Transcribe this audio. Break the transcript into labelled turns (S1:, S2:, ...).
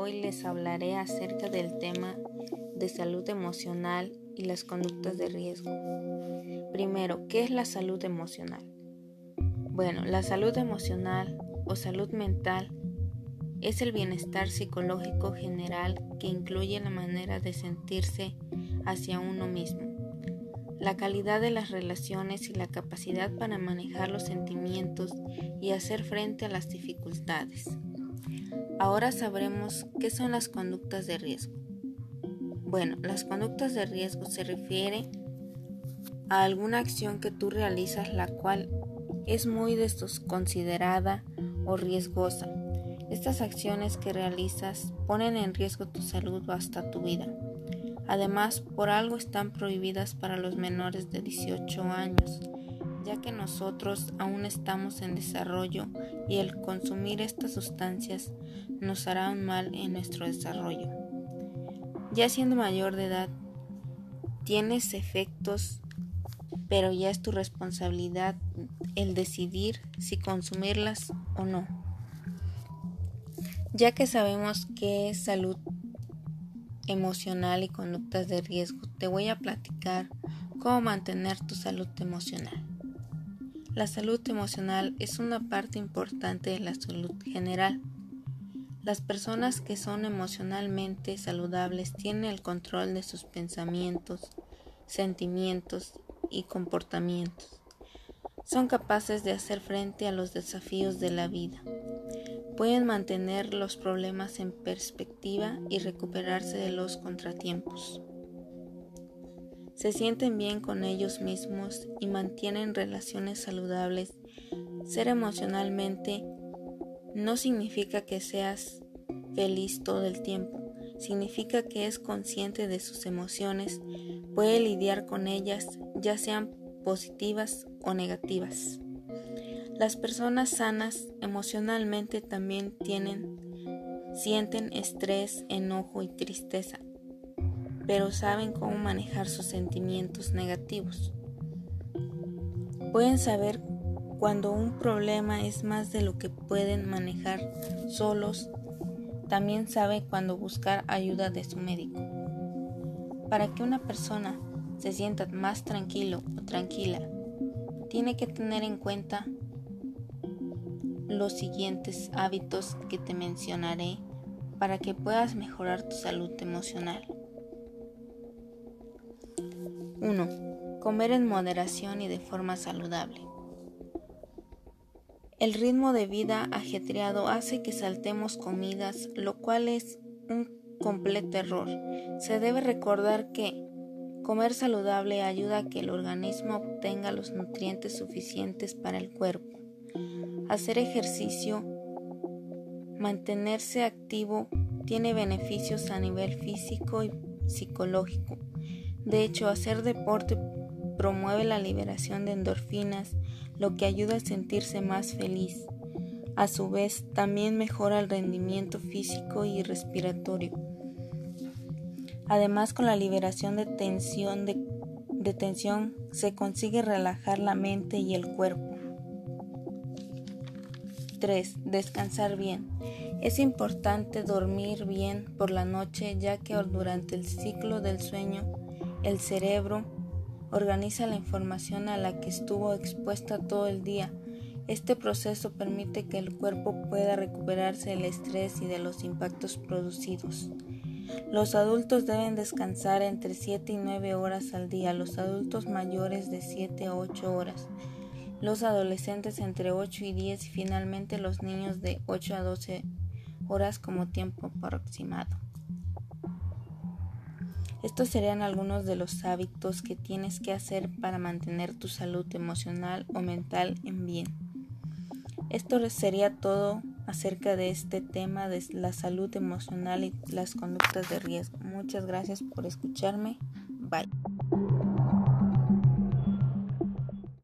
S1: hoy les hablaré acerca del tema de salud emocional y las conductas de riesgo. Primero, ¿qué es la salud emocional? Bueno, la salud emocional o salud mental es el bienestar psicológico general que incluye la manera de sentirse hacia uno mismo, la calidad de las relaciones y la capacidad para manejar los sentimientos y hacer frente a las dificultades. Ahora sabremos qué son las conductas de riesgo. Bueno, las conductas de riesgo se refiere a alguna acción que tú realizas la cual es muy desconsiderada o riesgosa. Estas acciones que realizas ponen en riesgo tu salud o hasta tu vida. Además, por algo están prohibidas para los menores de 18 años ya que nosotros aún estamos en desarrollo y el consumir estas sustancias nos hará un mal en nuestro desarrollo. Ya siendo mayor de edad, tienes efectos, pero ya es tu responsabilidad el decidir si consumirlas o no. Ya que sabemos qué es salud emocional y conductas de riesgo, te voy a platicar cómo mantener tu salud emocional. La salud emocional es una parte importante de la salud general. Las personas que son emocionalmente saludables tienen el control de sus pensamientos, sentimientos y comportamientos. Son capaces de hacer frente a los desafíos de la vida. Pueden mantener los problemas en perspectiva y recuperarse de los contratiempos se sienten bien con ellos mismos y mantienen relaciones saludables. Ser emocionalmente no significa que seas feliz todo el tiempo, significa que es consciente de sus emociones, puede lidiar con ellas, ya sean positivas o negativas. Las personas sanas emocionalmente también tienen sienten estrés, enojo y tristeza pero saben cómo manejar sus sentimientos negativos. Pueden saber cuando un problema es más de lo que pueden manejar solos. También sabe cuando buscar ayuda de su médico. Para que una persona se sienta más tranquilo o tranquila, tiene que tener en cuenta los siguientes hábitos que te mencionaré para que puedas mejorar tu salud emocional. 1. Comer en moderación y de forma saludable. El ritmo de vida ajetreado hace que saltemos comidas, lo cual es un completo error. Se debe recordar que comer saludable ayuda a que el organismo obtenga los nutrientes suficientes para el cuerpo. Hacer ejercicio, mantenerse activo, tiene beneficios a nivel físico y psicológico. De hecho, hacer deporte promueve la liberación de endorfinas, lo que ayuda a sentirse más feliz. A su vez, también mejora el rendimiento físico y respiratorio. Además, con la liberación de tensión, se consigue relajar la mente y el cuerpo. 3. Descansar bien. Es importante dormir bien por la noche ya que durante el ciclo del sueño el cerebro organiza la información a la que estuvo expuesta todo el día. Este proceso permite que el cuerpo pueda recuperarse del estrés y de los impactos producidos. Los adultos deben descansar entre 7 y 9 horas al día, los adultos mayores de 7 a 8 horas, los adolescentes entre 8 y 10 y finalmente los niños de 8 a 12 horas como tiempo aproximado. Estos serían algunos de los hábitos que tienes que hacer para mantener tu salud emocional o mental en bien. Esto sería todo acerca de este tema de la salud emocional y las conductas de riesgo. Muchas gracias por escucharme. Bye.